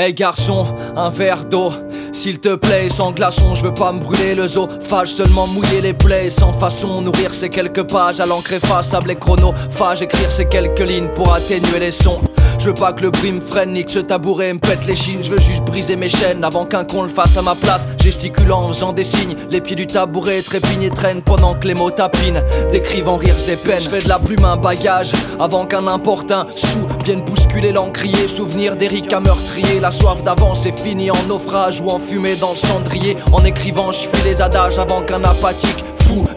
Hey garçon, un verre d'eau, s'il te plaît, sans glaçon, je veux pas me brûler le zoo. Fage seulement mouiller les plaies, sans façon, nourrir ces quelques pages à l'encre effaçable et chronophage, écrire ces quelques lignes pour atténuer les sons. Je veux pas que le bruit me freine, ni que ce tabouret me pète les chines. Je veux juste briser mes chaînes avant qu'un con le fasse à ma place. Gesticulant en faisant des signes, les pieds du tabouret trépignent et traînent pendant que les mots tapinent. Décrivant rire ses peines. Je fais de la plume un bagage avant qu'un importun sous vienne bousculer l'encrier. Souvenir d'Eric à meurtrier. La soif d'avance est finie en naufrage ou en fumée dans le cendrier. En écrivant, je fuis les adages avant qu'un apathique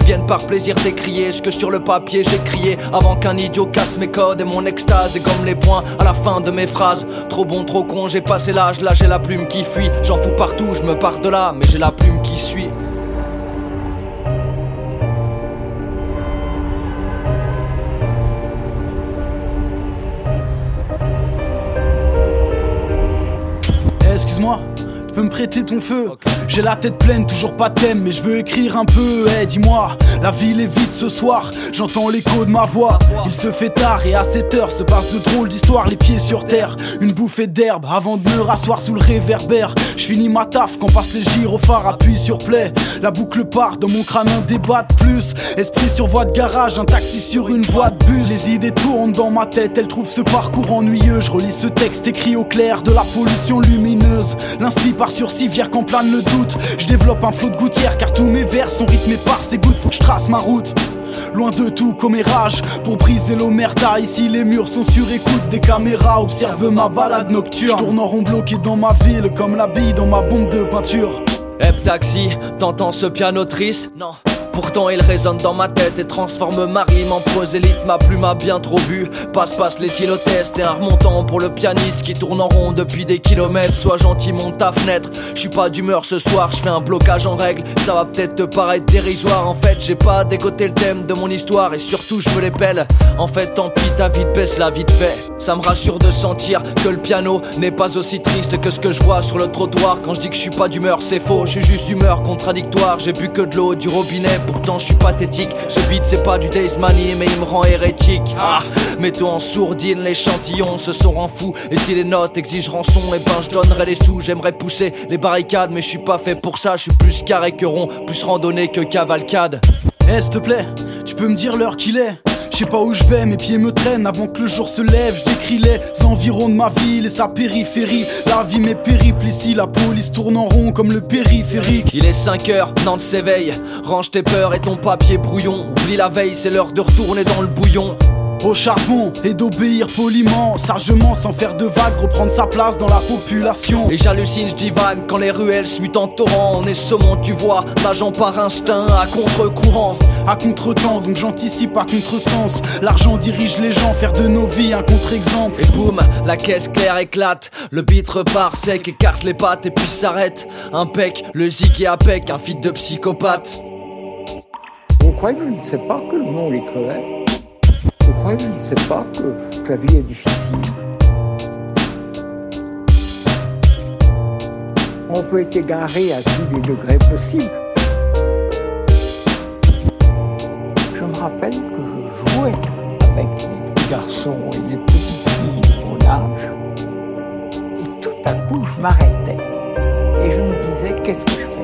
viennent par plaisir décrier ce que sur le papier j'ai crié avant qu'un idiot casse mes codes et mon extase et comme les points à la fin de mes phrases. Trop bon, trop con, j'ai passé l'âge, là j'ai la plume qui fuit. J'en fous partout, je me pars de là, mais j'ai la plume qui suit. Eh, excuse-moi, peux me prêter ton feu J'ai la tête pleine, toujours pas thème, mais je veux écrire un peu. Eh, dis-moi, la ville est vide ce soir, j'entends l'écho de ma voix. Il se fait tard et à cette heure se passe de drôles d'histoires, les pieds sur terre. Une bouffée d'herbe avant de me rasseoir sous le réverbère. Je finis ma taf quand passe les gyrophares, appuie sur play. La boucle part, dans mon crâne un débat de plus. Esprit sur voie de garage, un taxi sur une voie de bus. Les idées tournent dans ma tête, elles trouvent ce parcours ennuyeux. Je relis ce texte écrit au clair de la pollution lumineuse. L'inspire par sursis, vire quand plane le doute. Je développe un flot de gouttière car tous mes vers sont rythmés par ces gouttes. Faut que je trace ma route. Loin de tout comme érage Pour briser l'omerta Ici les murs sont sur écoute Des caméras observent ma balade nocturne Je en rond bloqué dans ma ville Comme la bille dans ma bombe de peinture Hep taxi, t'entends ce piano triste? Non Pourtant il résonne dans ma tête et transforme ma rime en prosélite Ma plume a bien trop bu. Passe passe les test et un remontant pour le pianiste qui tourne en rond depuis des kilomètres. Sois gentil monte ta fenêtre. Je suis pas d'humeur ce soir. Je fais un blocage en règle. Ça va peut-être te paraître dérisoire. En fait j'ai pas décoté le thème de mon histoire Et surtout je me les pèle En fait tant pis ta vie baisse la vie de fait. Ça me rassure de sentir que le piano N'est pas aussi triste que ce que je vois sur le trottoir. Quand je dis que je suis pas d'humeur c'est faux. Je suis juste d'humeur contradictoire. J'ai bu que de l'eau du robinet pourtant je suis pathétique. Ce beat c'est pas du Days Money, mais il me rend hérétique. Ah, mets-toi en sourdine, l'échantillon se sont rend fou. Et si les notes exigent rançon, et ben je donnerai les sous. J'aimerais pousser les barricades, mais je suis pas fait pour ça. Je suis plus carré que rond, plus randonnée que cavalcade. Eh, s'il te plaît, tu peux me dire l'heure qu'il est? Sais pas où je vais, mes pieds me traînent avant que le jour se lève. Je décris les environs de ma ville et sa périphérie. La vie m'est périple ici, la police tourne en rond comme le périphérique. Il est 5 heures, Nantes s'éveille. Range tes peurs et ton papier brouillon. Oublie la veille, c'est l'heure de retourner dans le bouillon au charbon et d'obéir poliment, sagement, sans faire de vagues, reprendre sa place dans la population. Et j'hallucine, je divague quand les ruelles se mutent en torrent. On est saumon, tu vois, nageant par instinct, à contre-courant. À contre-temps, donc j'anticipe à contre-sens. L'argent dirige les gens, faire de nos vies un contre-exemple. Et boum, la caisse claire éclate, le beat repart sec, écarte les pattes et puis s'arrête. Un pec, le zik et apec, un feat de psychopathe. Vous croyez que je ne sais pas que le monde est crevé? Je crois que je ne sais pas que, la vie est difficile? On peut être égaré à tous les degrés possibles. Rappelle que je jouais avec les garçons et les petites filles de mon âge. Et tout à coup, je m'arrêtais. Et je me disais, qu'est-ce que je